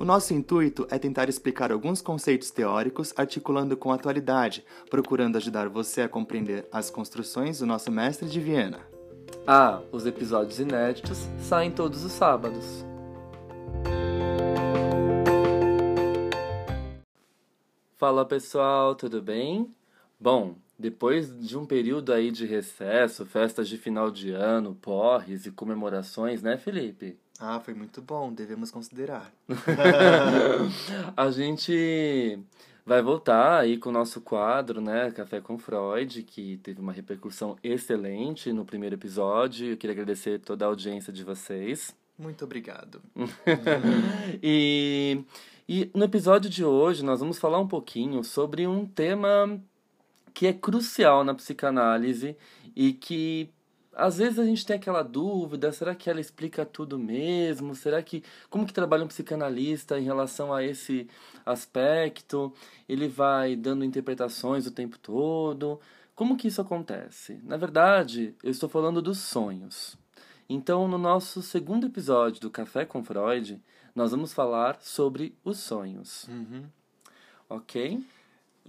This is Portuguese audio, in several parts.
O nosso intuito é tentar explicar alguns conceitos teóricos articulando com a atualidade, procurando ajudar você a compreender as construções do nosso mestre de Viena. Ah, os episódios inéditos saem todos os sábados. Fala pessoal, tudo bem? Bom, depois de um período aí de recesso, festas de final de ano, porres e comemorações, né, Felipe? Ah, foi muito bom, devemos considerar. a gente vai voltar aí com o nosso quadro, né, Café com Freud, que teve uma repercussão excelente no primeiro episódio. Eu queria agradecer toda a audiência de vocês. Muito obrigado. e, e no episódio de hoje nós vamos falar um pouquinho sobre um tema que é crucial na psicanálise e que às vezes a gente tem aquela dúvida, será que ela explica tudo mesmo? Será que como que trabalha um psicanalista em relação a esse aspecto? Ele vai dando interpretações o tempo todo? Como que isso acontece? Na verdade, eu estou falando dos sonhos. Então, no nosso segundo episódio do Café com Freud, nós vamos falar sobre os sonhos. Uhum. Ok?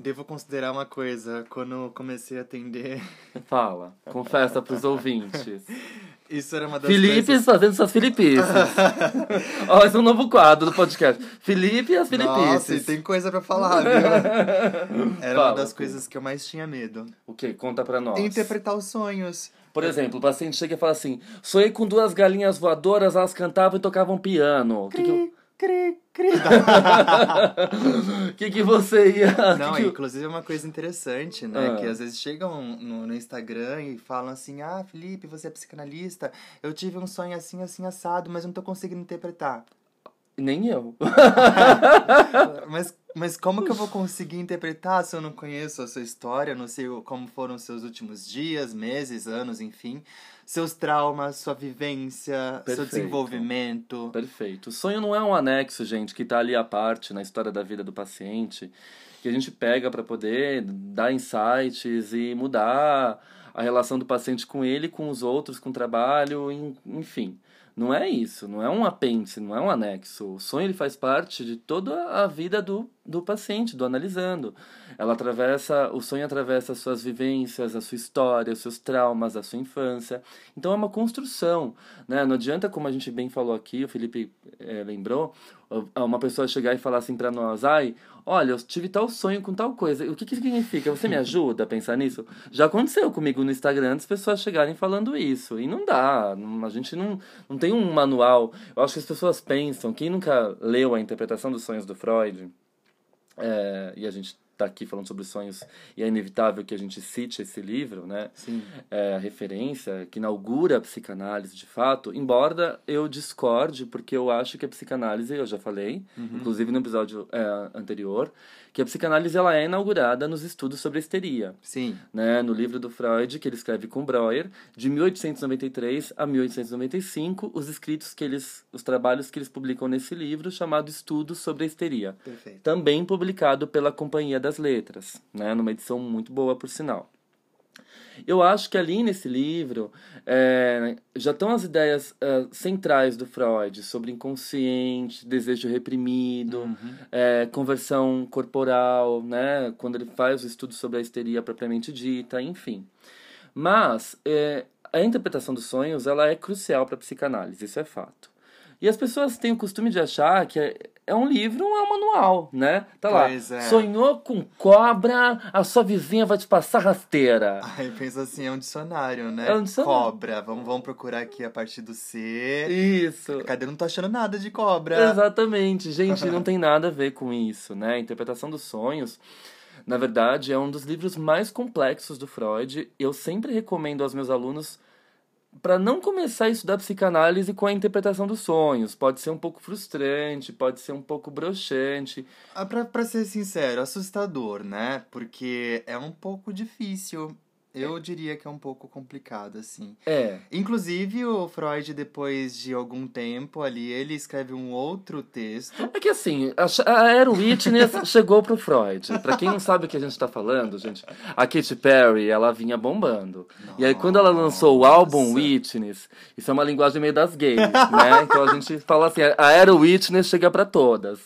Devo considerar uma coisa, quando comecei a atender. Fala, confessa pros ouvintes. Isso era uma das Felipe coisas... fazendo suas filipices. Ó, esse é um novo quadro do podcast. Felipe e as filipices. Nossa, e tem coisa pra falar, viu? Era Fala, uma das coisas que eu mais tinha medo. O que? Conta pra nós. Interpretar os sonhos. Por exemplo, o paciente chega e fala assim: sonhei com duas galinhas voadoras, elas cantavam e tocavam piano. O que, que, eu- Cri, cri. que, que você ia. Não, que que- inclusive é uma coisa interessante, né? Ah. Que às vezes chegam no, no Instagram e falam assim: Ah, Felipe, você é psicanalista. Eu tive um sonho assim, assim, assado, mas não tô conseguindo interpretar. Nem eu. mas, mas como que eu vou conseguir interpretar se eu não conheço a sua história, não sei como foram os seus últimos dias, meses, anos, enfim? Seus traumas, sua vivência, seu Perfeito. desenvolvimento. Perfeito. O sonho não é um anexo, gente, que tá ali à parte na história da vida do paciente, que a gente pega para poder dar insights e mudar a relação do paciente com ele, com os outros, com o trabalho, en- enfim. Não é isso, não é um apêndice, não é um anexo. O sonho ele faz parte de toda a vida do, do paciente, do analisando. Ela atravessa, o sonho atravessa as suas vivências, a sua história, os seus traumas, a sua infância. Então é uma construção, né? Não adianta, como a gente bem falou aqui, o Felipe eh, lembrou, uma pessoa chegar e falar assim para nós, ai, olha, eu tive tal sonho com tal coisa. O que que significa? Você me ajuda a pensar nisso? Já aconteceu comigo no Instagram as pessoas chegarem falando isso. E não dá, a gente não, não tem um manual. Eu acho que as pessoas pensam, quem nunca leu a interpretação dos sonhos do Freud, é, e a gente tá aqui falando sobre sonhos, e é inevitável que a gente cite esse livro, né? Sim. é, a referência que inaugura a psicanálise de fato, embora eu discorde, porque eu acho que a psicanálise, eu já falei, inclusive no episódio é, anterior, que a psicanálise ela é inaugurada nos estudos sobre a histeria. Sim. Né, no livro do Freud, que ele escreve com Breuer, de 1893 a 1895, os escritos que eles, os trabalhos que eles publicam nesse livro, chamado Estudos sobre a Histeria Perfeito. também publicado pela Companhia das Letras, né, numa edição muito boa, por sinal. Eu acho que ali nesse livro é, já estão as ideias é, centrais do Freud sobre inconsciente, desejo reprimido, é, conversão corporal, né, quando ele faz o estudo sobre a histeria propriamente dita, enfim. Mas é, a interpretação dos sonhos ela é crucial para a psicanálise, isso é fato. E as pessoas têm o costume de achar que é, um livro, é um manual, né? Tá lá. Pois é. Sonhou com cobra, a sua vizinha vai te passar rasteira. Aí pensa assim, é um dicionário, né? É um dicionário. Cobra. Vamos, vamos procurar aqui a partir do C. Isso. Cadê? Não tô achando nada de cobra. Exatamente, gente, não tem nada a ver com isso, né? Interpretação dos sonhos, na verdade, é um dos livros mais complexos do Freud. Eu sempre recomendo aos meus alunos para não começar a estudar psicanálise com a interpretação dos sonhos. Pode ser um pouco frustrante, pode ser um pouco broxante. Ah, pra, pra ser sincero, assustador, né? Porque é um pouco difícil. Eu diria que é um pouco complicado, assim. É, Inclusive, o Freud, depois de algum tempo ali, ele escreve um outro texto. É que assim, a, Aero Witness chegou pro Freud. Pra quem não sabe o que a gente tá falando, gente, a Katy Perry, ela vinha bombando. E aí, quando ela lançou o álbum Nossa. Witness, isso é uma linguagem meio das gays, né? Então a gente fala assim, a Aero Witness chega pra todas.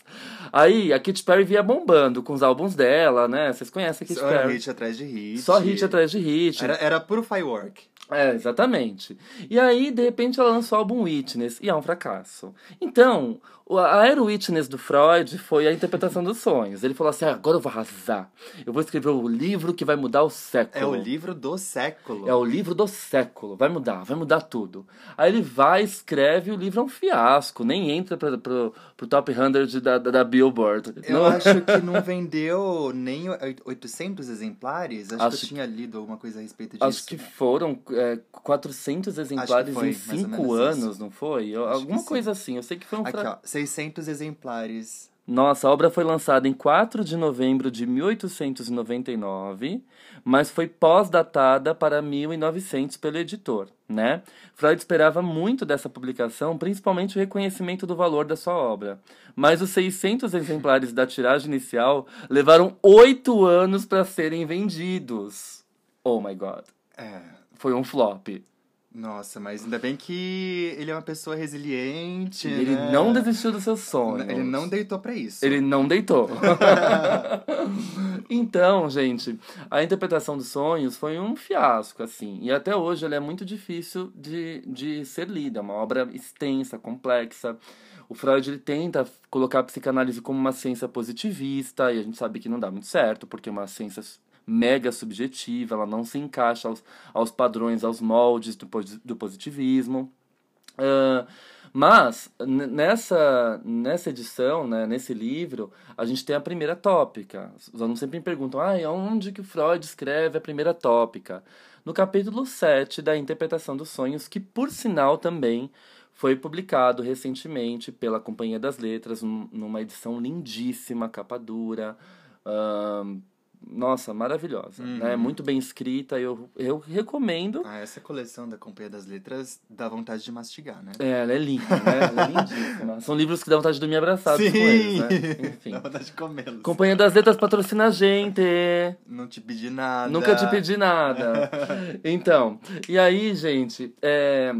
Aí, a Katy Perry vinha bombando com os álbuns dela, né? Vocês conhecem a Katy Só Perry. hit atrás de hit. Só hit atrás de hit. Era, era puro firework. É, exatamente. E aí, de repente, ela lançou o álbum Witness, e é um fracasso. Então, a Aero Witness do Freud foi a interpretação dos sonhos. Ele falou assim: ah, agora eu vou arrasar. Eu vou escrever o livro que vai mudar o século. É o livro do século. É o livro do século. Vai mudar, vai mudar tudo. Aí ele vai, escreve, o livro é um fiasco. Nem entra pra, pro, pro top 100 da, da, da Billboard. Eu Não- acho que não vendeu nem oit- 800 exemplares. Acho, Acho que eu tinha lido alguma coisa a respeito disso. Acho que foram é, 400 exemplares foi, em mais ou 5 menos anos, isso. não foi? Alguma sim. coisa assim. Eu sei que foi um Aqui, fracasso. ó, 600 exemplares. Nossa, a obra foi lançada em 4 de novembro de 1899, mas foi pós-datada para 1900 pelo editor, né? Freud esperava muito dessa publicação, principalmente o reconhecimento do valor da sua obra. Mas os 600 exemplares da tiragem inicial levaram oito anos para serem vendidos. Oh my god. É. Foi um flop. Nossa, mas ainda bem que ele é uma pessoa resiliente. Ele né? não desistiu dos seus sonhos. Ele não deitou pra isso. Ele não deitou. então, gente, a interpretação dos sonhos foi um fiasco, assim. E até hoje ela é muito difícil de, de ser lida. É uma obra extensa, complexa. O Freud ele tenta colocar a psicanálise como uma ciência positivista, e a gente sabe que não dá muito certo, porque é uma ciência mega subjetiva, ela não se encaixa aos, aos padrões, aos moldes do, do positivismo. Ah, mas nessa, nessa edição, né, nesse livro, a gente tem a primeira tópica. Os alunos sempre me perguntam, ah, onde que Freud escreve a primeira tópica? No capítulo 7 da Interpretação dos Sonhos, que por sinal também foi publicado recentemente pela Companhia das Letras, num- numa edição lindíssima, capa dura. ahn, nossa, maravilhosa, né? Muito bem escrita, eu, eu recomendo. Ah, essa coleção da Companhia das Letras dá vontade de mastigar, né? É, ela é linda, né? Ela é lindíssima. São livros que dão vontade de dormir abraçados com eles, né? Enfim. dá vontade de comê-los. Companhia das Letras patrocina a gente. Não te pedi nada. Nunca te pedi nada. Então, e aí, gente, é,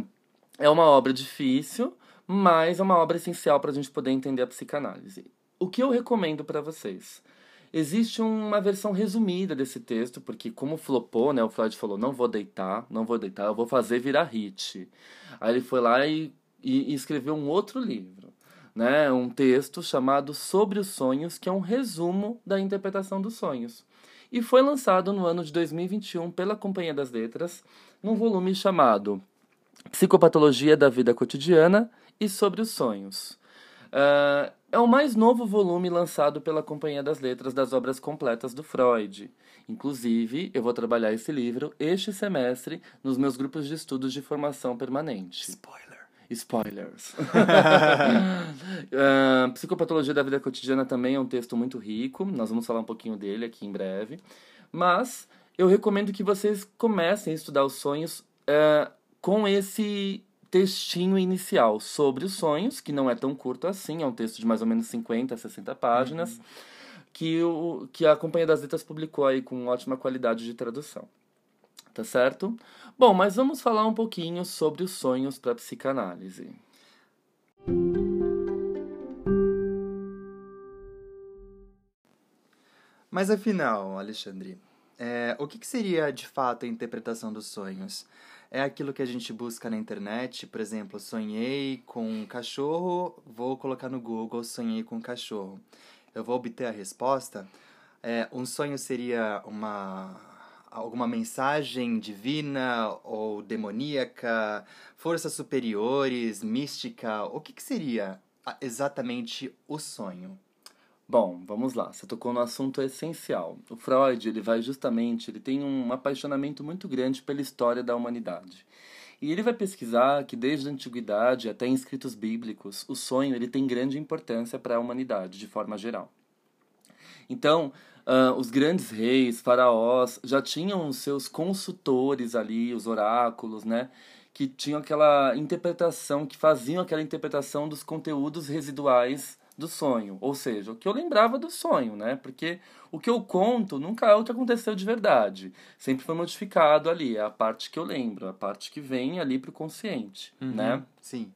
é uma obra difícil, mas é uma obra essencial para a gente poder entender a psicanálise. O que eu recomendo para vocês? Existe uma versão resumida desse texto, porque como flopou, né, o Freud falou, não vou deitar, não vou deitar, eu vou fazer virar hit. Aí ele foi lá e, e, e escreveu um outro livro, né, um texto chamado Sobre os Sonhos, que é um resumo da interpretação dos sonhos. E foi lançado no ano de 2021 pela Companhia das Letras, num volume chamado Psicopatologia da Vida Cotidiana e Sobre os Sonhos. Ah, é o mais novo volume lançado pela Companhia das Letras das obras completas do Freud. Inclusive, eu vou trabalhar esse livro este semestre nos meus grupos de estudos de formação permanente. Spoiler. Spoilers. Ah, Psicopatologia da Vida Cotidiana também é um texto muito rico. Nós vamos falar um pouquinho dele aqui em breve. Mas eu recomendo que vocês comecem a estudar os sonhos ah, com esse textinho inicial sobre os sonhos, que não é tão curto assim, é um texto de mais ou menos 50, 60 páginas, que, o, que a Companhia das Letras publicou aí com ótima qualidade de tradução. Tá certo? Bom, mas vamos falar um pouquinho sobre os sonhos para psicanálise. Mas afinal, Alexandre, é, o que, que seria de fato a interpretação dos sonhos? É aquilo que a gente busca na internet, por exemplo, sonhei com um cachorro, vou colocar no Google sonhei com um cachorro. Eu vou obter a resposta. É, um sonho seria uma alguma mensagem divina ou demoníaca, forças superiores, mística? O que, que seria exatamente o sonho? Bom, vamos lá. Você tocou no assunto essencial. O Freud, ele vai justamente, ele tem um apaixonamento muito grande pela história da humanidade. E ele vai pesquisar que desde a antiguidade até em escritos bíblicos, o sonho ele tem grande importância para a humanidade de forma geral. Então, uh, os grandes reis, faraós, já tinham os seus consultores ali, os oráculos, né? Que tinham aquela interpretação, que faziam aquela interpretação dos conteúdos residuais do sonho, ou seja, o que eu lembrava do sonho, né? Porque o que eu conto nunca é o que aconteceu de verdade, sempre foi modificado ali, é a parte que eu lembro, a parte que vem ali para o consciente, uhum, né? Sim.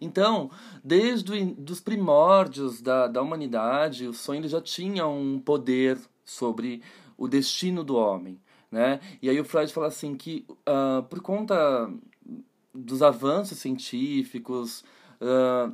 Então, desde os primórdios da, da humanidade, o sonho já tinha um poder sobre o destino do homem, né? E aí o Freud fala assim que uh, por conta dos avanços científicos,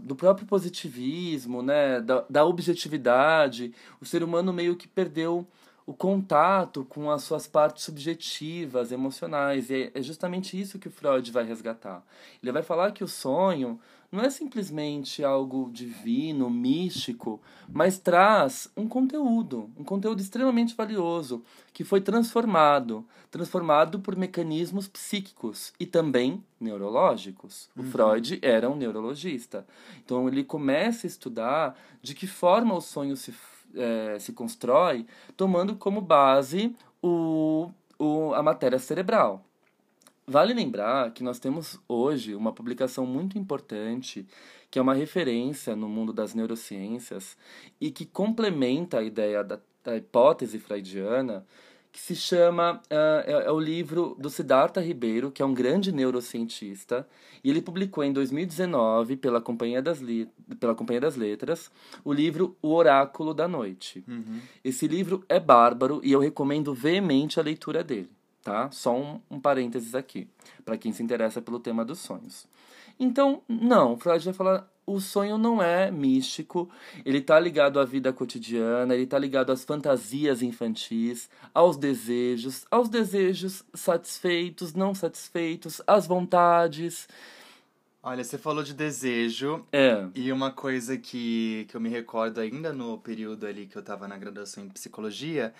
do próprio positivismo, né, da, da objetividade, o ser humano meio que perdeu o contato com as suas partes subjetivas, emocionais. E é justamente isso que Freud vai resgatar. Ele vai falar que o sonho não é simplesmente algo divino, místico, mas traz um conteúdo, um conteúdo extremamente valioso, que foi transformado, transformado por mecanismos psíquicos e também neurológicos. O uhum. Freud era um neurologista. Então ele começa a estudar de que forma o sonho se, é, se constrói, tomando como base o, o, a matéria cerebral. Vale lembrar que nós temos hoje uma publicação muito importante, que é uma referência no mundo das neurociências e que complementa a ideia da, da hipótese freudiana, que se chama. Uh, é, é, o livro do Siddhartha Ribeiro, que é um grande neurocientista, e ele publicou em 2019, pela Companhia das, pela Companhia das Letras, o livro O Oráculo da Noite. Uhum. Esse livro é bárbaro e eu recomendo veemente a leitura dele tá? Só um, um parênteses aqui, para quem se interessa pelo tema dos sonhos. Então, não, Freud vai falar, o sonho não é místico, ele está ligado à vida cotidiana, ele está ligado às fantasias infantis, aos desejos, aos desejos satisfeitos, não satisfeitos, às vontades. Olha, você falou de desejo. É. E uma coisa que, que eu me recordo ainda no período ali que eu estava na graduação em psicologia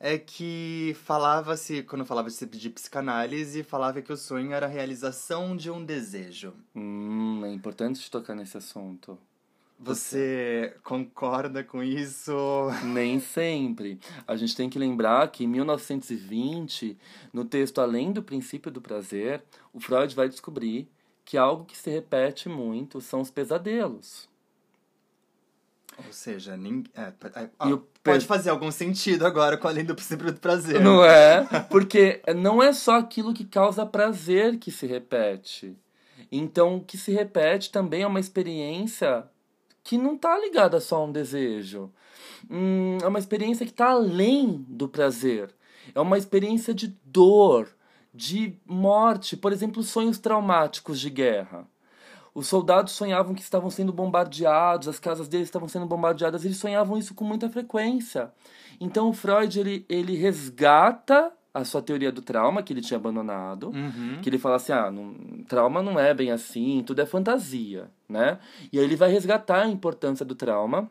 é que falava-se, quando falava-se de psicanálise, falava que o sonho era a realização de um desejo. Hum, é importante tocar nesse assunto. Você concorda com isso? Nem sempre. A gente tem que lembrar que em 1920, no texto Além do Princípio do Prazer, o Freud vai descobrir que algo que se repete muito são os pesadelos. Ou seja, ninguém. É, é, ó, pode fazer algum sentido agora com além do princípio do prazer. Não é? Porque não é só aquilo que causa prazer que se repete. Então, o que se repete também é uma experiência que não está ligada só a um desejo. Hum, é uma experiência que está além do prazer. É uma experiência de dor, de morte, por exemplo, sonhos traumáticos de guerra. Os soldados sonhavam que estavam sendo bombardeados, as casas deles estavam sendo bombardeadas, eles sonhavam isso com muita frequência. Então o Freud ele, ele resgata a sua teoria do trauma que ele tinha abandonado, uhum. que ele fala assim, ah, não, trauma não é bem assim, tudo é fantasia, né? E aí ele vai resgatar a importância do trauma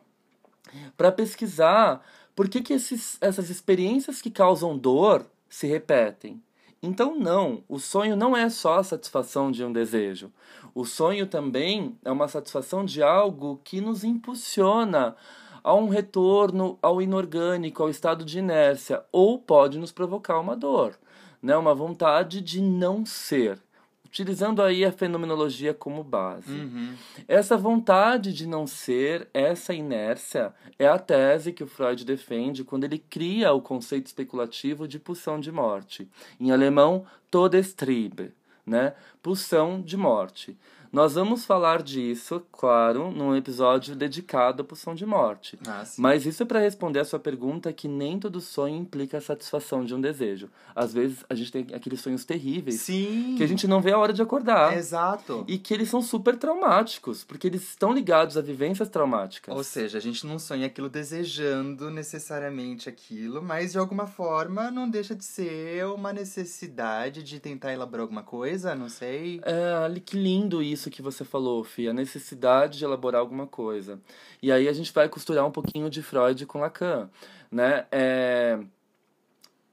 para pesquisar por que, que esses, essas experiências que causam dor se repetem. Então, não, o sonho não é só a satisfação de um desejo. O sonho também é uma satisfação de algo que nos impulsiona a um retorno ao inorgânico, ao estado de inércia, ou pode nos provocar uma dor, né? uma vontade de não ser utilizando aí a fenomenologia como base. Uhum. Essa vontade de não ser, essa inércia, é a tese que o Freud defende quando ele cria o conceito especulativo de pulsão de morte. Em alemão, Todestriebe, né? Pulsão de morte. Nós vamos falar disso, claro, num episódio dedicado à pulsão de morte. Ah. Mas isso é para responder a sua pergunta que nem todo sonho implica a satisfação de um desejo. Às vezes a gente tem aqueles sonhos terríveis Sim. que a gente não vê a hora de acordar. Exato. E que eles são super traumáticos, porque eles estão ligados a vivências traumáticas. Ou seja, a gente não sonha aquilo desejando necessariamente aquilo, mas de alguma forma não deixa de ser uma necessidade de tentar elaborar alguma coisa, não sei. É, que lindo isso que você falou, Fia, a necessidade de elaborar alguma coisa. E aí a gente vai costurar um pouquinho de Freud com Lacan, né? É...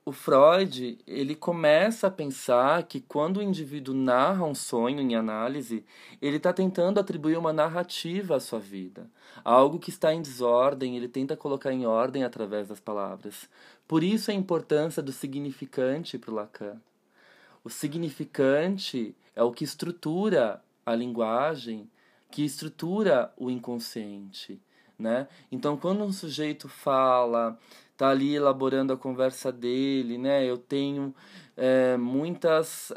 O Freud, ele começa a pensar que quando o indivíduo narra um sonho em análise, ele está tentando atribuir uma narrativa à sua vida. Algo que está em desordem, ele tenta colocar em ordem através das palavras. Por isso a importância do significante para o Lacan. O significante é o que estrutura a linguagem, que estrutura o inconsciente, né? Então, quando um sujeito fala, tá ali elaborando a conversa dele, né? Eu tenho é, muitas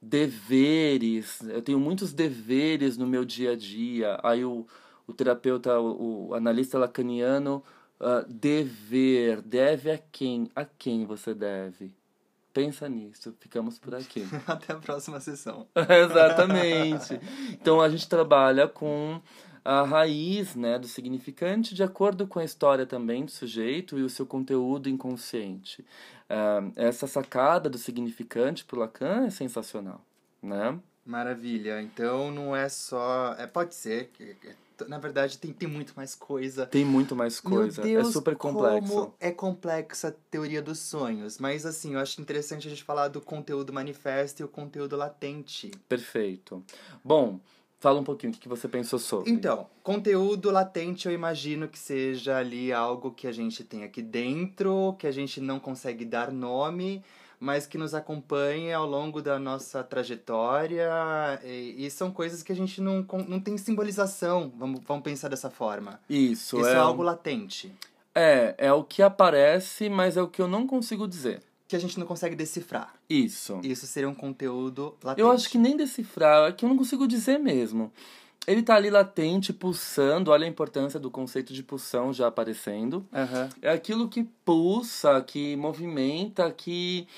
deveres, eu tenho muitos deveres no meu dia a dia. Aí o, o terapeuta, o, o analista lacaniano, ah, dever, deve a quem? A quem você deve? Pensa nisso, ficamos por aqui. Até a próxima sessão. Exatamente. Então a gente trabalha com a raiz né, do significante de acordo com a história também do sujeito e o seu conteúdo inconsciente. Ah, essa sacada do significante para Lacan é sensacional. Né? Maravilha. Então não é só. É, pode ser. Na verdade, tem, tem muito mais coisa. Tem muito mais coisa. Meu Deus, é super complexo. Como é complexa a teoria dos sonhos. Mas assim, eu acho interessante a gente falar do conteúdo manifesto e o conteúdo latente. Perfeito. Bom, fala um pouquinho o que que você pensou sobre. Então, conteúdo latente eu imagino que seja ali algo que a gente tem aqui dentro, que a gente não consegue dar nome, mas que nos acompanha ao longo da nossa trajetória. E, e são coisas que a gente não, não tem simbolização, vamos, vamos pensar dessa forma. Isso, Isso é, é algo latente, é, é o que aparece, mas é o que eu não consigo dizer. que a gente não consegue decifrar. Isso. Isso seria um conteúdo latente. Eu acho que nem decifrar, é que eu não consigo dizer mesmo. Ele tá ali latente, pulsando, olha a importância do conceito de pulsão já aparecendo. Aham. É aquilo que pulsa, que movimenta, que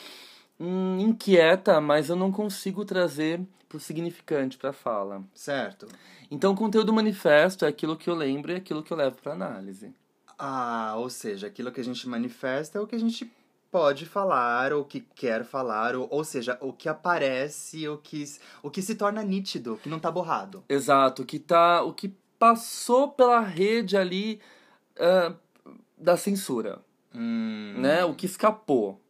hum, inquieta, mas eu não consigo trazer pro significante, pra fala. Certo. Então, o conteúdo manifesto é aquilo que eu lembro e aquilo que eu levo pra análise. Ah, ou seja, aquilo que a gente manifesta é o que a gente pode falar, ou que quer falar, ou, ou seja, o que aparece, o que, o que se torna nítido, que não tá borrado. Exato, que tá, o que passou pela rede ali ah, da censura. Hum, né? O que escapou.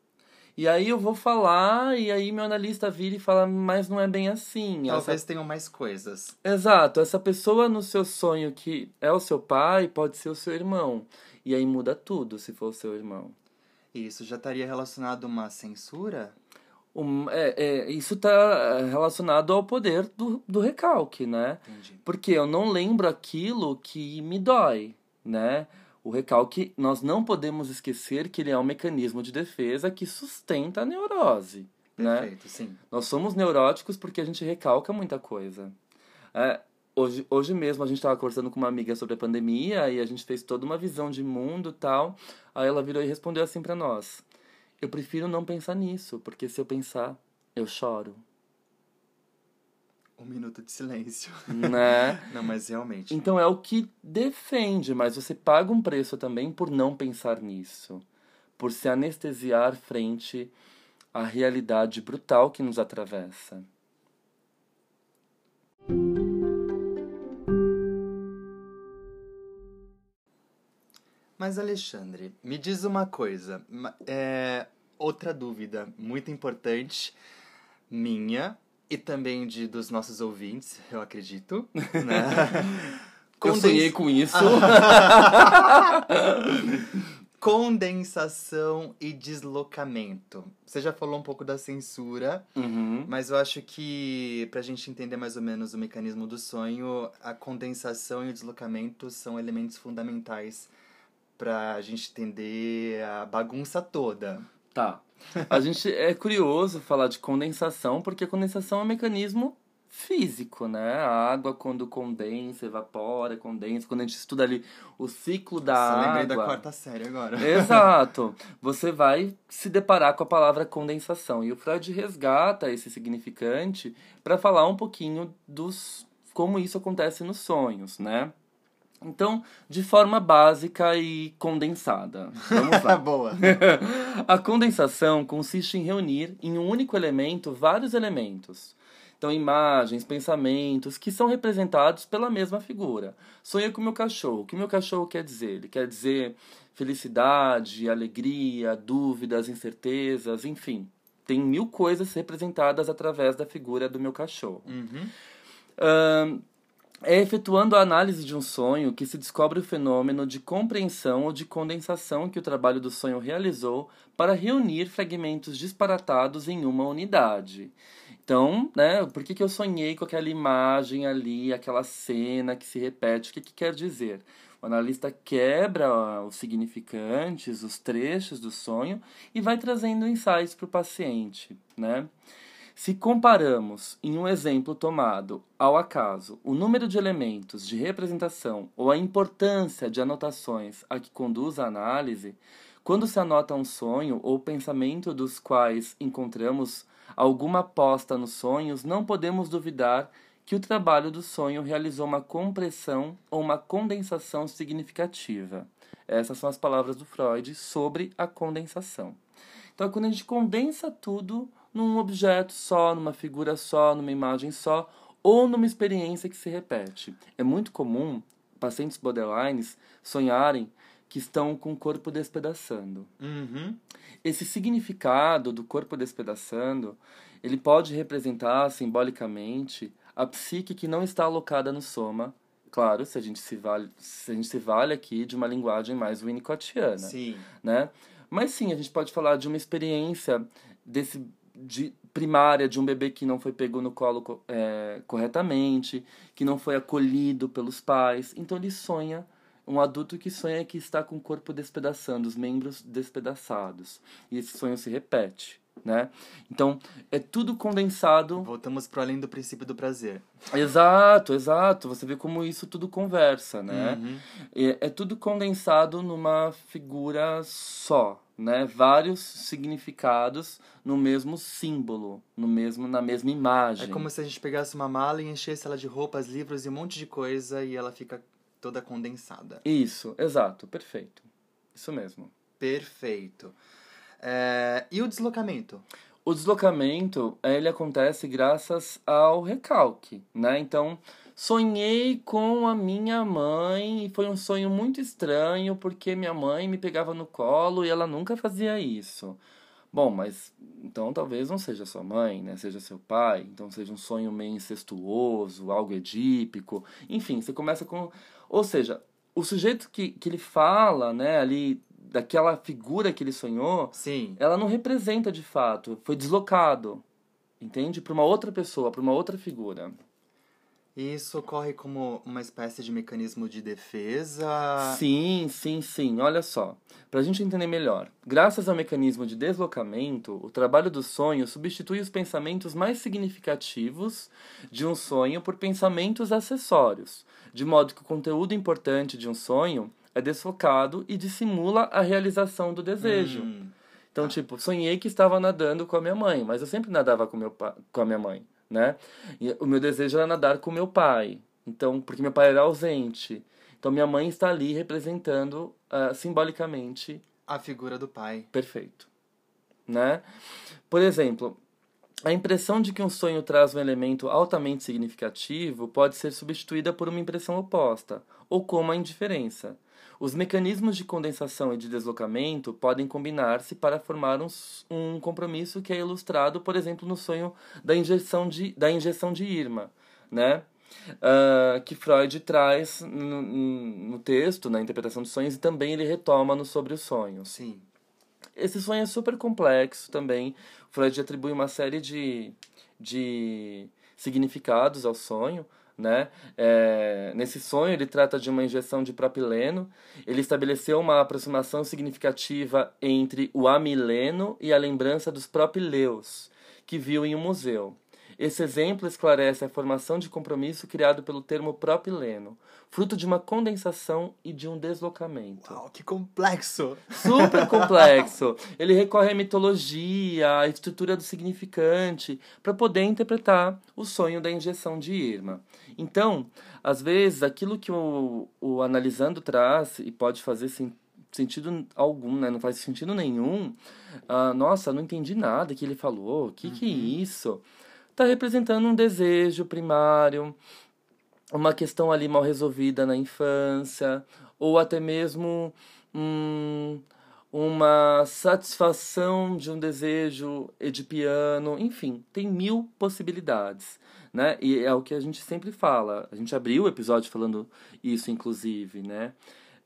E aí eu vou falar, e aí meu analista vira e fala, mas não é bem assim. Talvez Essa... tenham mais coisas. Exato, essa pessoa no seu sonho que é o seu pai, pode ser o seu irmão. E aí muda tudo se for o seu irmão. Isso já estaria relacionado a uma censura? Um, é, é, isso está relacionado ao poder do, do recalque, né? Entendi. Porque eu não lembro aquilo que me dói, né? O recalque, nós não podemos esquecer que ele é um mecanismo de defesa que sustenta a neurose, né? Perfeito, sim. Nós somos neuróticos porque a gente recalca muita coisa. É, hoje, hoje mesmo a gente estava conversando com uma amiga sobre a pandemia e a gente fez toda uma visão de mundo e tal. Aí ela virou e respondeu assim para nós: Eu prefiro não pensar nisso, porque se eu pensar, eu choro. Um minuto de silêncio. né? Não, mas realmente. Então é o que defende, mas você paga um preço também por não pensar nisso, por se anestesiar frente à realidade brutal que nos atravessa. Mas, Alexandre, me diz uma coisa. É, outra dúvida muito importante, minha e também de dos nossos ouvintes, eu acredito. Né? Eu sonhei com isso. Condensação e deslocamento. Você já falou um pouco da censura, Uhum. mas eu acho que pra gente entender mais ou menos o mecanismo do sonho, a condensação e o deslocamento são elementos fundamentais pra gente entender a bagunça toda. Tá. A gente é curioso falar de condensação, porque a condensação é um mecanismo físico, né? A água quando condensa, evapora, condensa. Quando a gente estuda ali o ciclo da Só água. lembrei da quarta série agora. Exato. Você vai se deparar com a palavra condensação. E o Freud resgata esse significante para falar um pouquinho dos como isso acontece nos sonhos, né? Então, de forma básica e condensada. Vamos lá. Boa. a condensação consiste em reunir em um único elemento vários elementos. Então, imagens, pensamentos que são representados pela mesma figura. Sonhei com meu cachorro. O que meu cachorro quer dizer? Ele quer dizer felicidade, alegria, dúvidas, incertezas, enfim. Tem mil coisas representadas através da figura do meu cachorro. Uhum. É efetuando a análise de um sonho que se descobre o fenômeno de compreensão ou de condensação que o trabalho do sonho realizou para reunir fragmentos disparatados em uma unidade. Então, né, por que, que eu sonhei com aquela imagem ali, aquela cena que se repete? O que, que quer dizer? O analista quebra os significantes, os trechos do sonho e vai trazendo insights para o paciente, né? Se comparamos, em um exemplo tomado ao acaso, o número de elementos de representação ou a importância de anotações a que conduz a análise, quando se anota um sonho ou pensamento dos quais encontramos alguma aposta nos sonhos, não podemos duvidar que o trabalho do sonho realizou uma compressão ou uma condensação significativa. Essas são as palavras do Freud sobre a condensação. Então, quando a gente condensa tudo num objeto só, numa figura só, numa imagem só, ou numa experiência que se repete. É muito comum pacientes borderlines sonharem que estão com o corpo despedaçando. Uhum. Esse significado do corpo despedaçando, ele pode representar simbolicamente a psique que não está alocada no soma. Claro, se a gente se vale, se a gente se vale aqui de uma linguagem mais winnicottiana Sim. né? Mas sim, a gente pode falar de uma experiência desse de primária de um bebê que não foi pego no colo co- é, corretamente, que não foi acolhido pelos pais. Então ele sonha, um adulto que sonha que está com o corpo despedaçando, os membros despedaçados. E esse sonho se repete, né? Então é tudo condensado Voltamos pro além do princípio do prazer. Exato, exato. Você vê como isso tudo conversa, né? Uhum. É, é tudo condensado numa figura só, né? Vários significados no mesmo símbolo, no mesmo na mesma imagem. É como se a gente pegasse uma mala e enchesse ela de roupas, livros e um monte de coisa e ela fica toda condensada. Isso, exato, perfeito. Isso mesmo. Perfeito. É, E o deslocamento? O deslocamento, ele acontece graças ao recalque, né? Então, sonhei com a minha mãe e foi um sonho muito estranho porque minha mãe me pegava no colo e ela nunca fazia isso. Bom, mas então talvez não seja sua mãe, né? Seja seu pai, então seja um sonho meio incestuoso, algo edípico. Enfim, você começa com. Ou seja, o sujeito que, que ele fala, né, ali, daquela figura que ele sonhou, Sim. ela não representa de fato, foi deslocado, entende? Para uma outra pessoa, para uma outra figura. Isso ocorre como uma espécie de mecanismo de defesa. Sim, sim, sim. Olha só, para a gente entender melhor, graças ao mecanismo de deslocamento, o trabalho do sonho substitui os pensamentos mais significativos de um sonho por pensamentos acessórios, de modo que o conteúdo importante de um sonho é desfocado e dissimula a realização do desejo. Hum, Então, tipo, sonhei que estava nadando com a minha mãe, mas eu sempre nadava com, meu com a minha mãe, né? E o meu desejo era nadar com meu pai. Então, porque meu pai era ausente. Então, minha mãe está ali representando ah, simbolicamente a figura do pai. perfeito, né? Por exemplo, a impressão de que um sonho traz um elemento altamente significativo pode ser substituída por uma impressão oposta, ou como a indiferença. Os mecanismos de condensação e de deslocamento podem combinar-se para formar um, um compromisso que é ilustrado, por exemplo, no sonho da injeção de, da injeção de Irma, né? Ah, que Freud traz no, no texto, na interpretação dos sonhos, e também ele retoma no Sobre os Sonhos. Sim. Esse sonho é super complexo também. Freud atribui uma série de, de significados ao sonho. Né? É, nesse sonho, ele trata de uma injeção de propileno. Ele estabeleceu uma aproximação significativa entre o amileno e a lembrança dos propileus, que viu em um museu. Esse exemplo esclarece a formação de compromisso criado pelo termo propileno, fruto de uma condensação e de um deslocamento. Uau, que complexo! Super complexo. Ele recorre à mitologia, à estrutura do significante, para poder interpretar o sonho da injeção de Irma. Então, às vezes, aquilo que o, o analisando traz e pode fazer sim, sentido algum, né? Não faz sentido nenhum. Ah, nossa, não entendi nada que ele falou. O que, uhum. que é uhum. isso? Está representando um desejo primário, uma questão ali mal resolvida na infância, ou até mesmo hum, uma satisfação de um desejo edipiano, enfim, tem mil possibilidades, né? E é o que a gente sempre fala. A gente abriu o episódio falando isso, inclusive, né?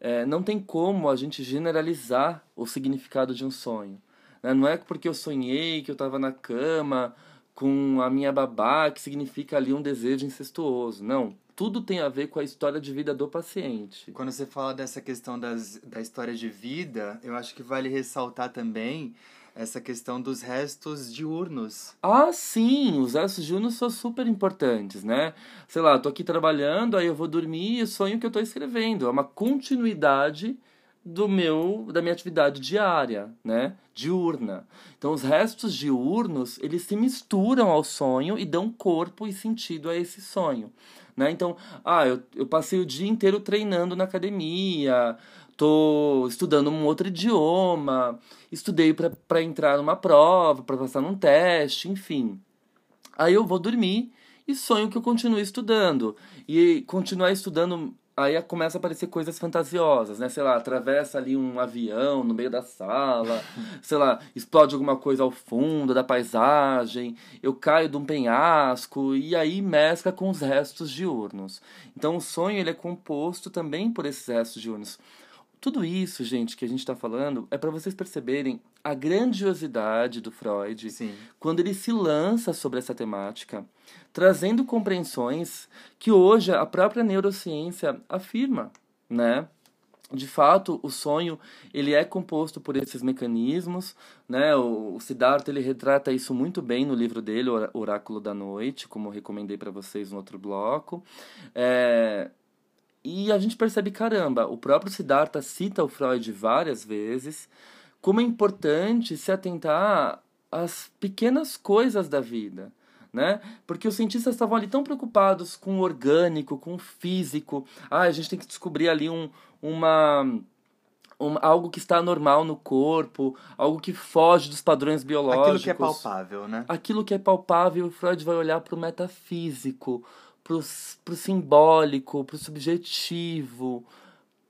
É, não tem como a gente generalizar o significado de um sonho. Né? Não é porque eu sonhei que eu estava na cama com a minha babá que significa ali um desejo incestuoso. Não tudo tem a ver com a história de vida do paciente. Quando você fala dessa questão das, da história de vida, eu acho que vale ressaltar também essa questão dos restos diurnos. Ah, sim, os restos diurnos são super importantes, né? Sei lá, tô aqui trabalhando, aí eu vou dormir e sonho que eu tô escrevendo. É uma continuidade do meu da minha atividade diária, né? Diurna. Então os restos diurnos, eles se misturam ao sonho e dão corpo e sentido a esse sonho. Né? Então, ah, eu, eu passei o dia inteiro treinando na academia, tô estudando um outro idioma, estudei para entrar numa prova, para passar num teste, enfim. Aí eu vou dormir e sonho que eu continuo estudando. E continuar estudando aí começa a aparecer coisas fantasiosas, né? Sei lá, atravessa ali um avião no meio da sala, sei lá, explode alguma coisa ao fundo da paisagem, eu caio de um penhasco e aí mescla com os restos diurnos. Então o sonho ele é composto também por esses restos diurnos. Tudo isso, gente, que a gente está falando é para vocês perceberem a grandiosidade do Freud Sim. quando ele se lança sobre essa temática, trazendo compreensões que hoje a própria neurociência afirma, né? De fato, o sonho ele é composto por esses mecanismos, né? O, Siddhartha ele retrata isso muito bem no livro dele, Oráculo da Noite, como recomendei para vocês no outro bloco. É, e a gente percebe, caramba, o próprio Siddhartha cita o Freud várias vezes, como é importante se atentar às pequenas coisas da vida, né? Porque os cientistas estavam ali tão preocupados com o orgânico, com o físico. Ah, a gente tem que descobrir ali um, uma, um, algo que está normal no corpo, algo que foge dos padrões biológicos. Aquilo que é palpável, né? Aquilo que é palpável, o Freud vai olhar para o metafísico, pro, pro simbólico, pro subjetivo,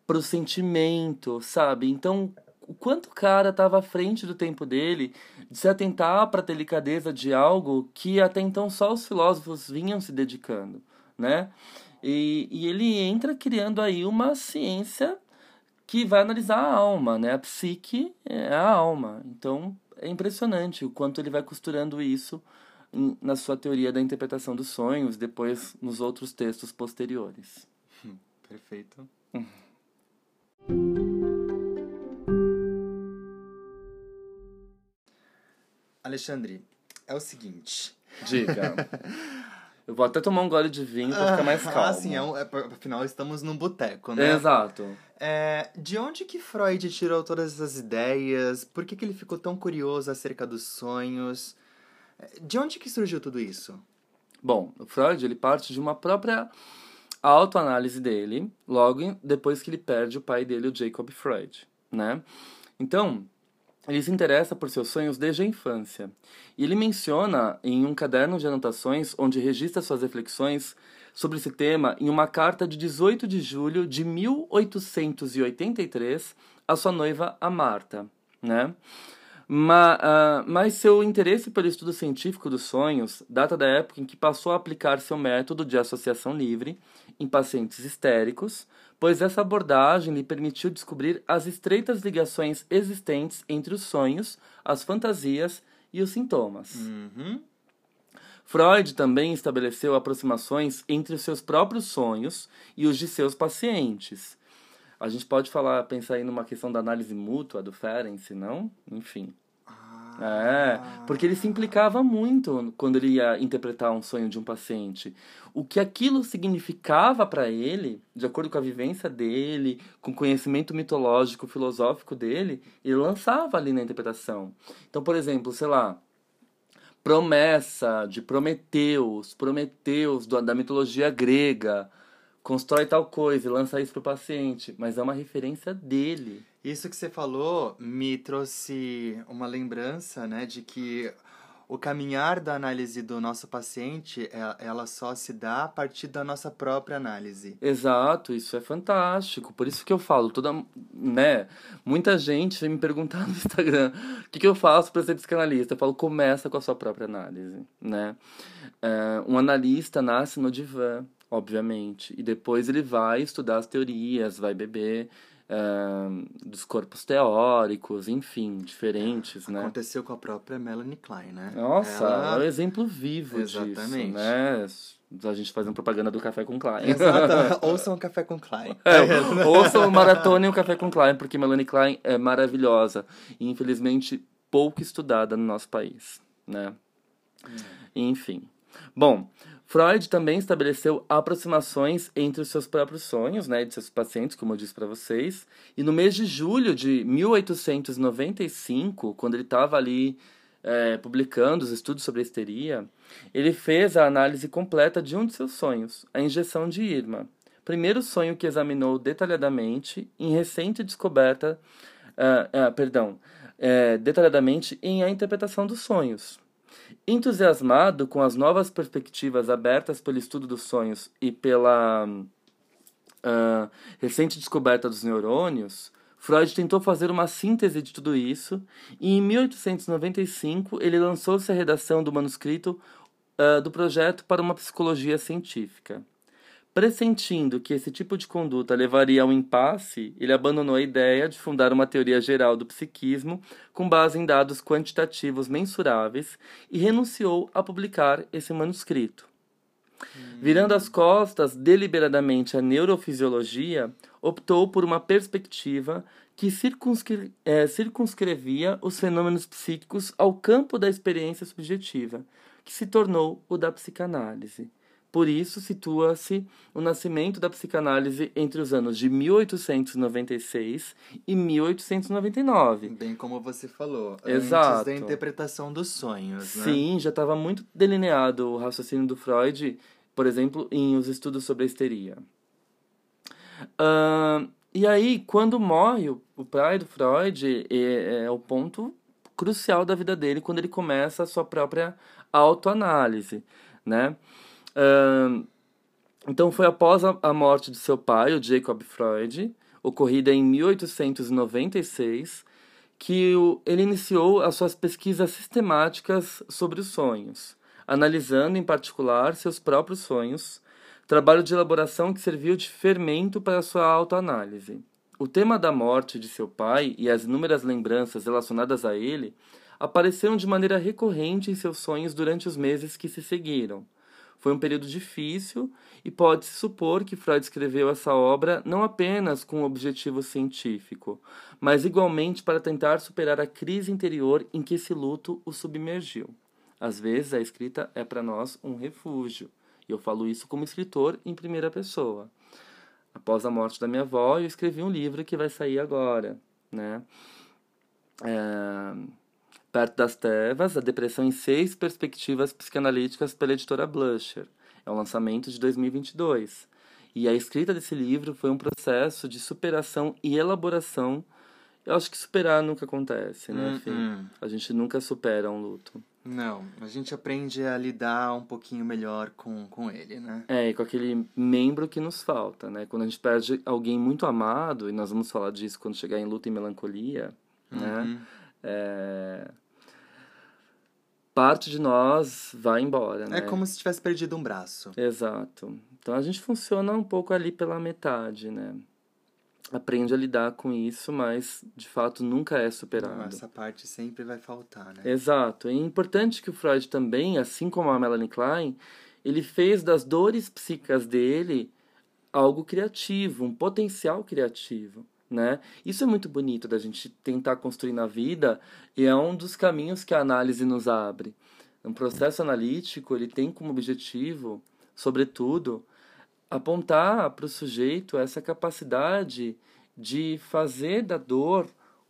pro sentimento, sabe? Então, o quanto o cara estava à frente do tempo dele de se atentar para a delicadeza de algo que até então só os filósofos vinham se dedicando, né? E, e ele entra criando aí uma ciência que vai analisar a alma, né? A psique é a alma. Então, é impressionante o quanto ele vai costurando isso na sua teoria da interpretação dos sonhos, depois nos outros textos posteriores. Hum, perfeito. Alexandre, é o seguinte. Diga. Eu vou até tomar um gole de vinho pra ficar mais ah, calmo. Ah, sim, é um, é, afinal estamos num boteco, né? Exato. É, de onde que Freud tirou todas essas ideias? Por que, que ele ficou tão curioso acerca dos sonhos? De onde que surgiu tudo isso? Bom, o Freud ele parte de uma própria autoanálise dele, logo depois que ele perde o pai dele, o Jacob Freud, né? Então, ele se interessa por seus sonhos desde a infância. E ele menciona em um caderno de anotações onde registra suas reflexões sobre esse tema em uma carta de 18 de julho de 1883 à sua noiva, a Marta, né? Mas, uh, mas seu interesse pelo estudo científico dos sonhos data da época em que passou a aplicar seu método de associação livre em pacientes histéricos, pois essa abordagem lhe permitiu descobrir as estreitas ligações existentes entre os sonhos, as fantasias e os sintomas. Uhum. Freud também estabeleceu aproximações entre os seus próprios sonhos e os de seus pacientes. A gente pode falar, pensar aí numa questão da análise mútua do Ferenc, não? Enfim. É, porque ele se implicava muito quando ele ia interpretar um sonho de um paciente. O que aquilo significava para ele, de acordo com a vivência dele, com o conhecimento mitológico, filosófico dele, ele lançava ali na interpretação. Então, por exemplo, sei lá, promessa de Prometeus, Prometeus da mitologia grega, constrói tal coisa e lança isso pro paciente, mas é uma referência dele. Isso que você falou me trouxe uma lembrança, né, de que o caminhar da análise do nosso paciente, é, ela só se dá a partir da nossa própria análise. Exato, isso é fantástico. Por isso que eu falo, toda, né, muita gente vem me perguntar no Instagram, o que, que eu faço para ser psicanalista? Eu falo, começa com a sua própria análise, né? É, um analista nasce no divã, obviamente, e depois ele vai estudar as teorias, vai beber dos corpos teóricos, enfim, diferentes, né? Aconteceu com a própria Melanie Klein, né? Nossa, Ela... é um exemplo vivo Exatamente. disso, né? A gente fazendo propaganda do Café com Klein. Exato. ouçam o Café com Klein. É, ouçam o Maratona e o Café com Klein, porque Melanie Klein é maravilhosa e, infelizmente, pouco estudada no nosso país, né? Hum. Enfim. Bom, Freud também estabeleceu aproximações entre os seus próprios sonhos, né, de seus pacientes, como eu disse para vocês. E no mês de julho de 1895, quando ele estava ali é, publicando os estudos sobre a histeria, ele fez a análise completa de um de seus sonhos, a injeção de Irma. Primeiro sonho que examinou detalhadamente em recente descoberta, uh, uh, perdão, uh, detalhadamente em a interpretação dos sonhos. Entusiasmado com as novas perspectivas abertas pelo estudo dos sonhos e pela uh, recente descoberta dos neurônios, Freud tentou fazer uma síntese de tudo isso e, em 1895, ele lançou-se a redação do manuscrito uh, do projeto para uma psicologia científica. Pressentindo que esse tipo de conduta levaria ao impasse, ele abandonou a ideia de fundar uma teoria geral do psiquismo com base em dados quantitativos mensuráveis e renunciou a publicar esse manuscrito. Hum. Virando as costas deliberadamente à neurofisiologia, optou por uma perspectiva que circunscre é, circunscrevia os fenômenos psíquicos ao campo da experiência subjetiva, que se tornou o da psicanálise. Por isso, situa-se o nascimento da psicanálise entre os anos de 1896 e 1899. Bem como você falou, Exato. antes da interpretação dos sonhos, né? Sim, já estava muito delineado o raciocínio do Freud, por exemplo, em os estudos sobre a histeria. Uh, e aí, quando morre o, o pai do Freud, é, é o ponto crucial da vida dele, quando ele começa a sua própria autoanálise, né? Então foi após a, a morte de seu pai, o Jacob Freud, ocorrida em 1896, que o, ele iniciou as suas pesquisas sistemáticas sobre os sonhos, analisando em particular seus próprios sonhos, trabalho de elaboração que serviu de fermento para sua autoanálise. O tema da morte de seu pai e as inúmeras lembranças relacionadas a ele apareceram de maneira recorrente em seus sonhos durante os meses que se seguiram. Foi um período difícil e pode-se supor que Freud escreveu essa obra não apenas com um objetivo científico, mas igualmente para tentar superar a crise interior em que esse luto o submergiu. Às vezes a escrita é para nós um refúgio, e eu falo isso como escritor em primeira pessoa. Após a morte da minha avó, eu escrevi um livro que vai sair agora, né? É Perto das Trevas, A Depressão em Seis Perspectivas Psicanalíticas pela editora Blusher. É um lançamento de 2022. E a escrita desse livro foi um processo de superação e elaboração. Eu acho que superar nunca acontece, né? Enfim, hum. a gente nunca supera um luto. Não, a gente aprende a lidar um pouquinho melhor com, com ele, né? É, e com aquele membro que nos falta, né? Quando a gente perde alguém muito amado, e nós vamos falar disso quando chegar em luta e melancolia, né? uhum. né? É parte de nós vai embora, né? É como se tivesse perdido um braço. Exato. Então a gente funciona um pouco ali pela metade, né? Aprende a lidar com isso, mas de fato nunca é superado. Não, essa parte sempre vai faltar, né? Exato. E é importante que o Freud também, assim como a Melanie Klein, ele fez das dores psíquicas dele algo criativo, um potencial criativo, né? Isso é muito bonito da gente tentar construir na vida e é um dos caminhos que a análise nos abre. Um processo analítico, ele tem como objetivo, sobretudo, apontar para o sujeito essa capacidade de fazer da dor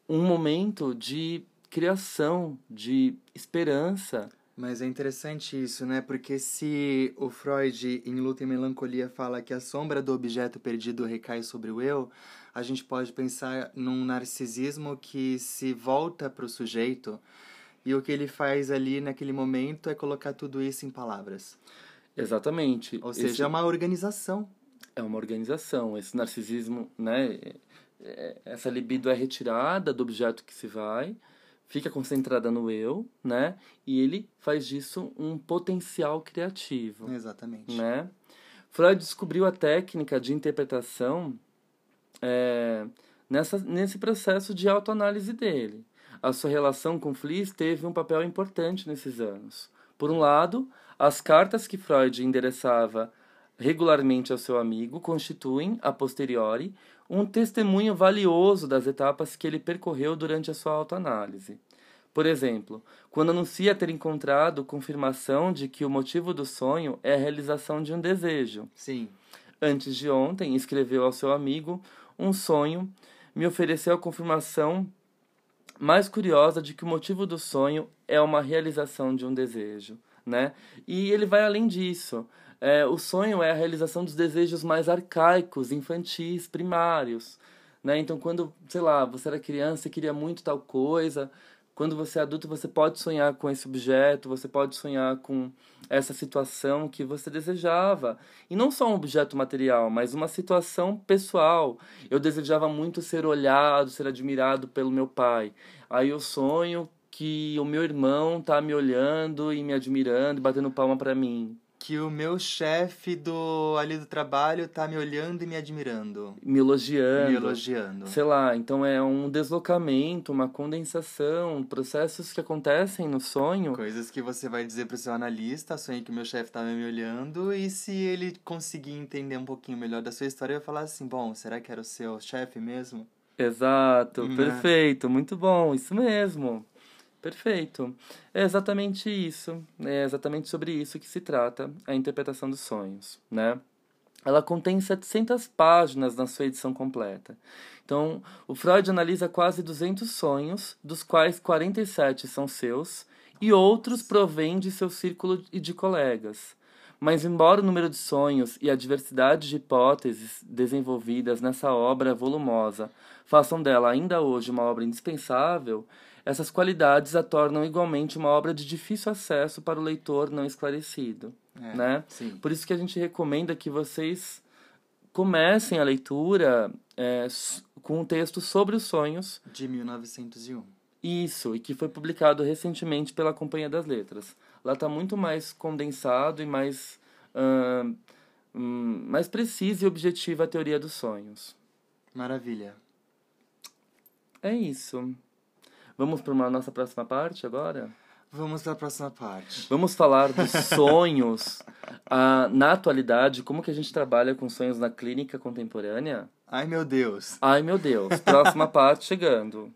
um momento de criação, de esperança. Mas é interessante isso, né? Porque se o Freud, em Luta e Melancolia, fala que a sombra do objeto perdido recai sobre o eu, a gente pode pensar num narcisismo que se volta para o sujeito e o que ele faz ali naquele momento é colocar tudo isso em palavras. Exatamente. Ou seja, Esse... é uma organização. É uma organização. Esse narcisismo, né? É, essa libido é retirada do objeto que se vai, fica concentrada no eu, né? E ele faz disso um potencial criativo. Exatamente. Né? Freud descobriu a técnica de interpretação é, nessa, nesse processo de autoanálise dele. A sua relação com Fliss teve um papel importante nesses anos. Por um lado, as cartas que Freud endereçava regularmente ao seu amigo constituem, a posteriori, um testemunho valioso das etapas que ele percorreu durante a sua autoanálise. Por exemplo, quando anuncia ter encontrado confirmação de que o motivo do sonho é a realização de um desejo. Sim. Antes de ontem, escreveu ao seu amigo, um sonho me ofereceu a confirmação mais curiosa de que o motivo do sonho é uma realização de um desejo, né? E ele vai além disso. É, o sonho é a realização dos desejos mais arcaicos, infantis, primários. Né? Então, quando, sei lá, você era criança e queria muito tal coisa, quando você é adulto, você pode sonhar com esse objeto, você pode sonhar com essa situação que você desejava. E não só um objeto material, mas uma situação pessoal. Eu desejava muito ser olhado, ser admirado pelo meu pai. Aí eu sonho que o meu irmão tá me olhando e me admirando, batendo palma para mim que o meu chefe do ali do trabalho tá me olhando e me admirando. Me elogiando. Me elogiando. Sei lá, então é um deslocamento, uma condensação, processos que acontecem no sonho. Coisas que você vai dizer pro seu analista, sonhei que o meu chefe tá me olhando, e se ele conseguir entender um pouquinho melhor da sua história, vai falar assim, bom, será que era o seu chefe mesmo? Exato, né? perfeito, muito bom, isso mesmo. Perfeito. É exatamente isso. É exatamente sobre isso que se trata a interpretação dos sonhos, né? Ela contém 700 páginas na sua edição completa. Então, o Freud analisa quase 200 sonhos, dos quais 47 são seus e outros provêm de seu círculo e de colegas. Mas, embora o número de sonhos e a diversidade de hipóteses desenvolvidas nessa obra volumosa façam dela ainda hoje uma obra indispensável, essas qualidades a tornam igualmente uma obra de difícil acesso para o leitor não esclarecido. É, né? Sim. Por isso que a gente recomenda que vocês comecem a leitura é, com um texto sobre os sonhos. De 1901. Isso, e que foi publicado recentemente pela Companhia das Letras. Lá está muito mais condensado e mais, uh, um, mais precisa e objetiva a teoria dos sonhos. Maravilha. É isso. Vamos para a nossa próxima parte agora? Vamos para a próxima parte. Vamos falar dos sonhos uh, na atualidade, como que a gente trabalha com sonhos na clínica contemporânea. Ai, meu Deus. Ai, meu Deus. Próxima parte chegando.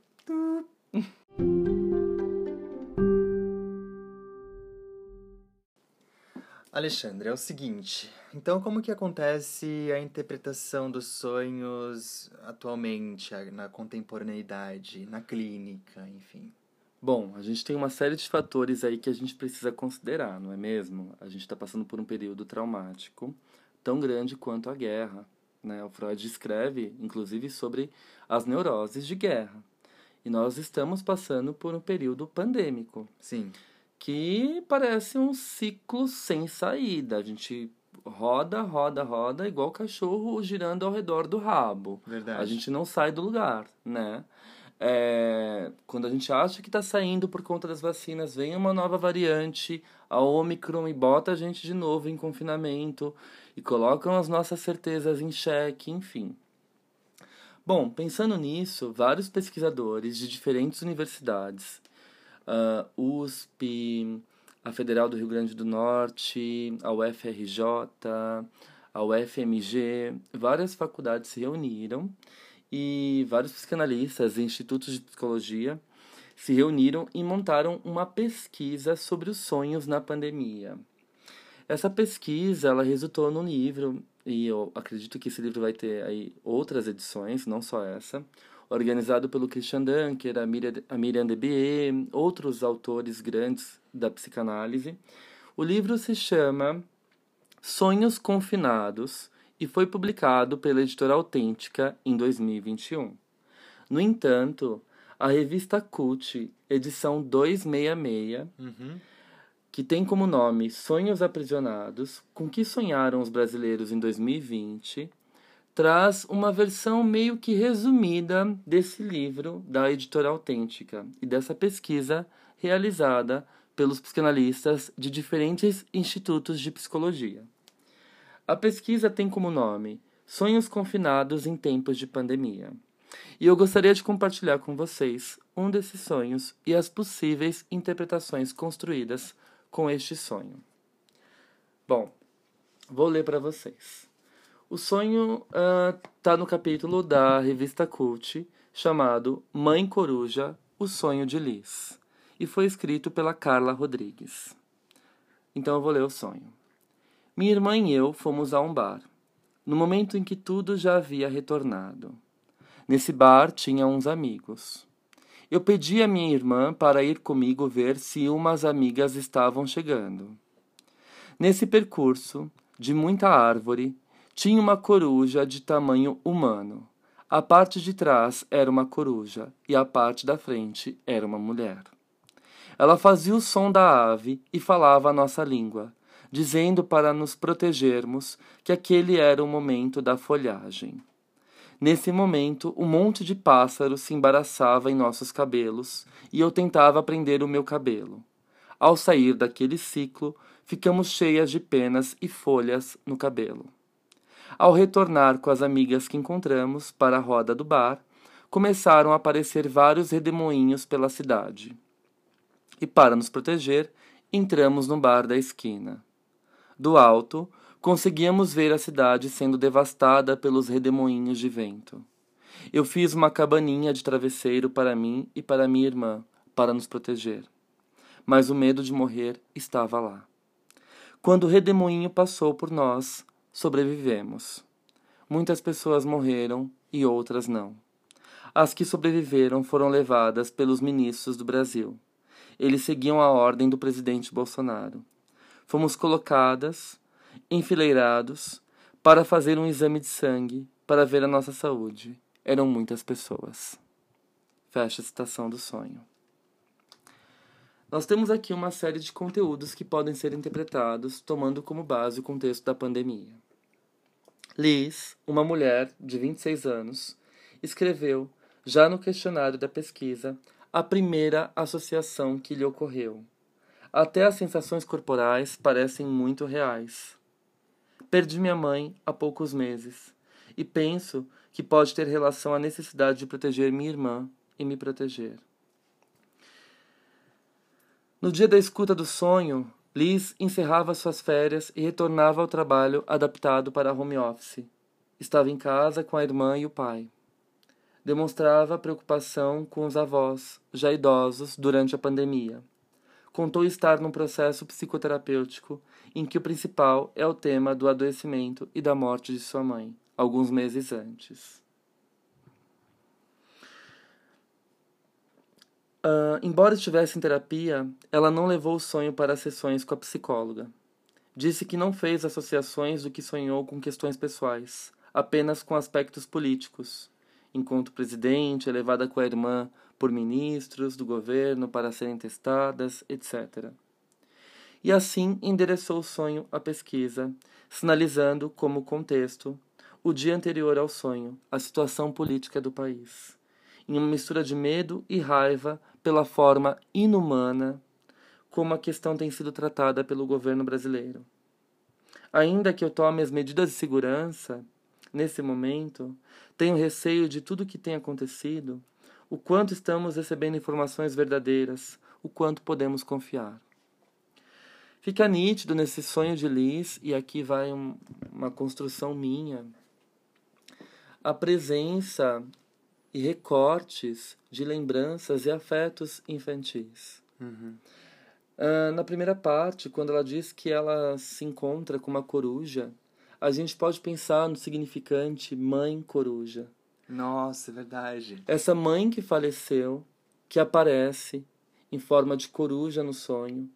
Alexandre, é o seguinte. Então, como que acontece a interpretação dos sonhos atualmente, na contemporaneidade, na clínica, enfim? Bom, a gente tem uma série de fatores aí que a gente precisa considerar, não é mesmo? A gente está passando por um período traumático tão grande quanto a guerra. Né? O Freud escreve, inclusive, sobre as neuroses de guerra. E nós estamos passando por um período pandêmico. Sim que parece um ciclo sem saída. A gente roda, roda, roda, igual cachorro girando ao redor do rabo. Verdade. A gente não sai do lugar, né? É, quando a gente acha que está saindo por conta das vacinas, vem uma nova variante, a Omicron, e bota a gente de novo em confinamento e colocam as nossas certezas em xeque, enfim. Bom, pensando nisso, vários pesquisadores de diferentes universidades uh, USP, a Federal do Rio Grande do Norte, a UFRJ, a UFMG, várias faculdades se reuniram e vários psicanalistas e institutos de psicologia se reuniram e montaram uma pesquisa sobre os sonhos na pandemia. Essa pesquisa ela resultou num livro e eu acredito que esse livro vai ter aí outras edições, não só essa, organizado pelo Christian Dunker, a Miriam, a Miriam Debier, outros autores grandes da psicanálise. O livro se chama Sonhos Confinados e foi publicado pela editora Autêntica em 2021. No entanto, a revista Cult, edição 266, uhum. que tem como nome Sonhos Aprisionados, com que sonharam os brasileiros em 2020, traz uma versão meio que resumida desse livro da editora Autêntica e dessa pesquisa realizada pelos psicanalistas de diferentes institutos de psicologia. A pesquisa tem como nome Sonhos Confinados em Tempos de Pandemia. E eu gostaria de compartilhar com vocês um desses sonhos e as possíveis interpretações construídas com este sonho. Bom, vou ler para vocês. O sonho está uh, no capítulo da revista Cult chamado Mãe Coruja, O Sonho de Liz, e foi escrito pela Carla Rodrigues. Então eu vou ler o sonho. Minha irmã e eu fomos a um bar, no momento em que tudo já havia retornado. Nesse bar tinha uns amigos. Eu pedi a minha irmã para ir comigo ver se umas amigas estavam chegando. Nesse percurso, de muita árvore, tinha uma coruja de tamanho humano. A parte de trás era uma coruja e a parte da frente era uma mulher. Ela fazia o som da ave e falava a nossa língua, dizendo para nos protegermos que aquele era o momento da folhagem. Nesse momento, um monte de pássaros se embaraçava em nossos cabelos e eu tentava prender o meu cabelo. Ao sair daquele ciclo, ficamos cheias de penas e folhas no cabelo. Ao retornar com as amigas que encontramos para a roda do bar, começaram a aparecer vários redemoinhos pela cidade. E para nos proteger, entramos no bar da esquina. Do alto, conseguíamos ver a cidade sendo devastada pelos redemoinhos de vento. Eu fiz uma cabaninha de travesseiro para mim e para minha irmã, para nos proteger. Mas o medo de morrer estava lá. Quando o redemoinho passou por nós, sobrevivemos. Muitas pessoas morreram e outras não. As que sobreviveram foram levadas pelos ministros do Brasil. Eles seguiam a ordem do presidente Bolsonaro. Fomos colocadas, enfileirados, para fazer um exame de sangue para ver a nossa saúde. Eram muitas pessoas. Fecha a citação do sonho. Nós temos aqui uma série de conteúdos que podem ser interpretados tomando como base o contexto da pandemia. Liz, uma mulher de 26 anos, escreveu, já no questionário da pesquisa, a primeira associação que lhe ocorreu. Até as sensações corporais parecem muito reais. Perdi minha mãe há poucos meses e penso que pode ter relação à necessidade de proteger minha irmã e me proteger. No dia da escuta do sonho, Liz encerrava suas férias e retornava ao trabalho adaptado para home office. Estava em casa com a irmã e o pai. Demonstrava preocupação com os avós, já idosos, durante a pandemia. Contou estar num processo psicoterapêutico em que o principal é o tema do adoecimento e da morte de sua mãe, alguns meses antes. Uh, embora estivesse em terapia, ela não levou o sonho para as sessões com a psicóloga. Disse que não fez associações do que sonhou com questões pessoais, apenas com aspectos políticos. Enquanto presidente, elevada com a irmã por ministros do governo para serem testadas, etc. E assim endereçou o sonho à pesquisa, sinalizando como contexto o dia anterior ao sonho, a situação política do país, em uma mistura de medo e raiva pela forma inumana como a questão tem sido tratada pelo governo brasileiro. Ainda que eu tome as medidas de segurança, nesse momento, tenho receio de tudo o que tem acontecido, o quanto estamos recebendo informações verdadeiras, o quanto podemos confiar. Fica nítido nesse sonho de Liz, e aqui vai um, uma construção minha, a presença e recortes de lembranças e afetos infantis. Uhum. Uh, na primeira parte, quando ela diz que ela se encontra com uma coruja, a gente pode pensar no significante mãe coruja. Nossa, é verdade. Essa mãe que faleceu, que aparece em forma de coruja no sonho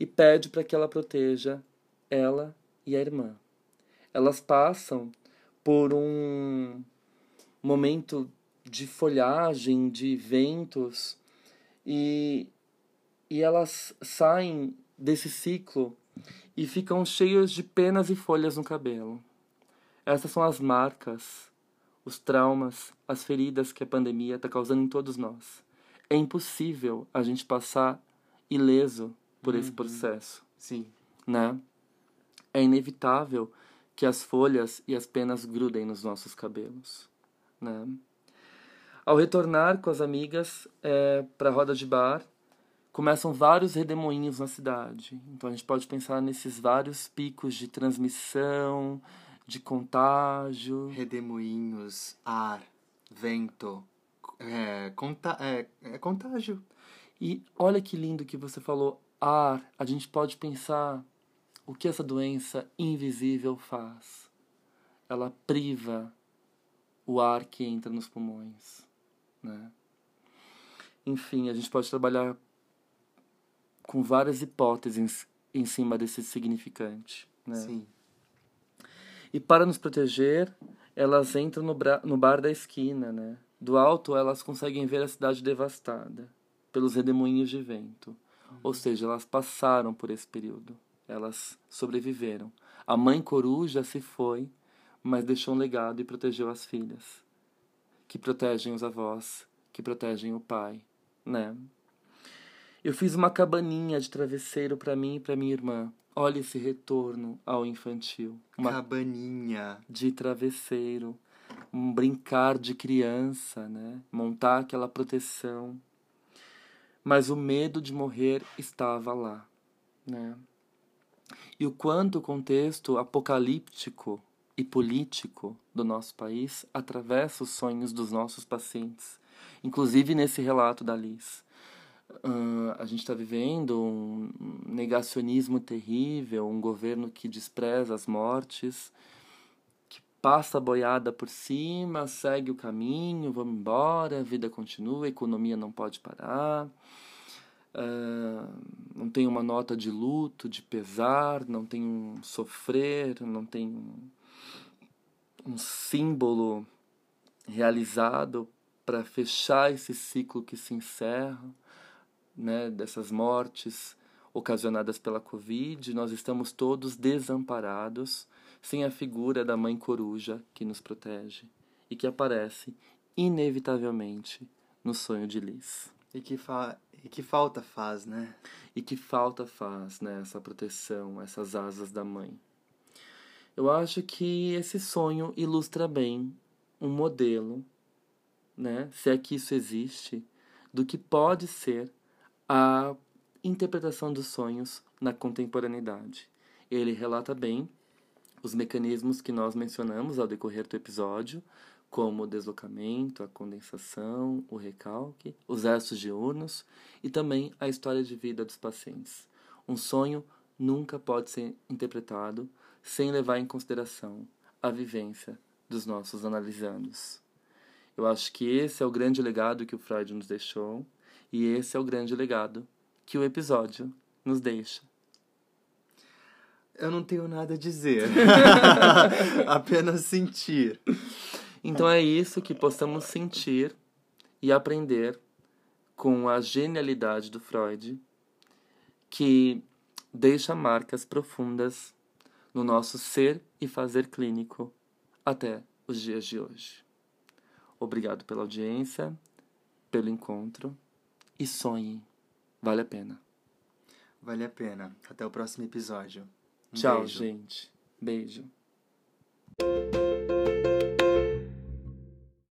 e pede para que ela proteja ela e a irmã. Elas passam por um momento de folhagem, de ventos e, e elas saem desse ciclo e ficam cheias de penas e folhas no cabelo. Essas são as marcas, os traumas, as feridas que a pandemia está causando em todos nós. É impossível a gente passar ileso por uhum. esse processo. Sim. Né? É inevitável que as folhas e as penas grudem nos nossos cabelos. Né? Ao retornar com as amigas é, para a roda de bar, começam vários redemoinhos na cidade. Então a gente pode pensar nesses vários picos de transmissão, de contágio. Redemoinhos, ar, vento, é, conta, é, é contágio. E olha que lindo que você falou, ar. A gente pode pensar o que essa doença invisível faz. Ela priva o ar que entra nos pulmões, né? Enfim, a gente pode trabalhar com várias hipóteses em cima desse significante. Né? Sim. E para nos proteger, elas entram no, no bar da esquina, né? Do alto, elas conseguem ver a cidade devastada pelos redemoinhos de vento. Uhum. Ou seja, elas passaram por esse período. Elas sobreviveram. A mãe coruja se foi, mas deixou um legado e protegeu as filhas, que protegem os avós, que protegem o pai, né? Eu fiz uma cabaninha de travesseiro para mim e para minha irmã. Olha esse retorno ao infantil. Uma cabaninha de travesseiro, um brincar de criança, né? Montar aquela proteção. Mas o medo de morrer estava lá, né? E o quanto o contexto apocalíptico e político do nosso país atravessa os sonhos dos nossos pacientes, inclusive nesse relato da Liz. Uh, a gente está vivendo um negacionismo terrível, um governo que despreza as mortes, que passa a boiada por cima, segue o caminho, vamos embora, a vida continua, a economia não pode parar. Uh, não tem uma nota de luto, de pesar, não tem um sofrer, não tem um, símbolo realizado para fechar esse ciclo que se encerra né, dessas mortes ocasionadas pela Covid, nós estamos todos desamparados, sem a figura da mãe coruja que nos protege e que aparece inevitavelmente no sonho de Liz. E que, fa e que falta faz, né? E que falta faz, né, essa proteção, essas asas da mãe. Eu acho que esse sonho ilustra bem um modelo, né, se é que isso existe, do que pode ser a interpretação dos sonhos na contemporaneidade. Ele relata bem os mecanismos que nós mencionamos ao decorrer do episódio, como o deslocamento, a condensação, o recalque, os restos diurnos e também a história de vida dos pacientes. Um sonho nunca pode ser interpretado sem levar em consideração a vivência dos nossos analisandos. Eu acho que esse é o grande legado que o Freud nos deixou e esse é o grande legado que o episódio nos deixa. Eu não tenho nada a dizer. Apenas sentir. Então é isso que possamos sentir e aprender com a genialidade do Freud, que deixa marcas profundas no nosso ser e fazer clínico até os dias de hoje. Obrigado pela audiência, pelo encontro e sonhe. Vale a pena. Vale a pena. Até o próximo episódio. Um Tchau, beijo. gente. Beijo.